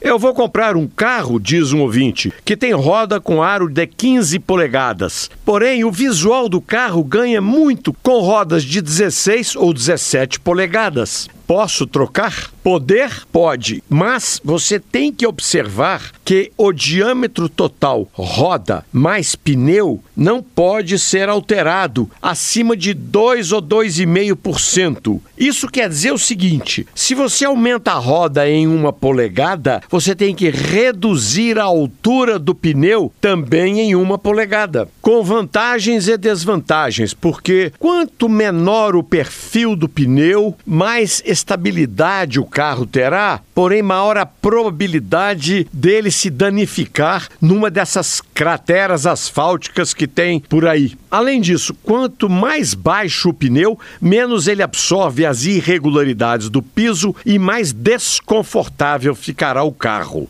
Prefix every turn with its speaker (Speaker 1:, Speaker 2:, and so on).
Speaker 1: Eu vou comprar um carro, diz um ouvinte, que tem roda com aro de 15 polegadas. Porém, o visual do carro ganha muito com rodas de 16 ou 17 polegadas. Posso trocar? Poder? Pode, mas você tem que observar que o diâmetro total roda mais pneu não pode ser alterado acima de 2 ou 2,5%. Isso quer dizer o seguinte: se você aumenta a roda em uma polegada, você tem que reduzir a altura do pneu também em uma polegada, com vantagens e desvantagens, porque quanto menor o perfil do pneu, mais estabilidade o carro terá, porém maior a probabilidade dele se danificar numa dessas crateras asfálticas que tem por aí. Além disso, quanto mais baixo o pneu, menos ele absorve as irregularidades do piso e mais desconfortável ficará o carro.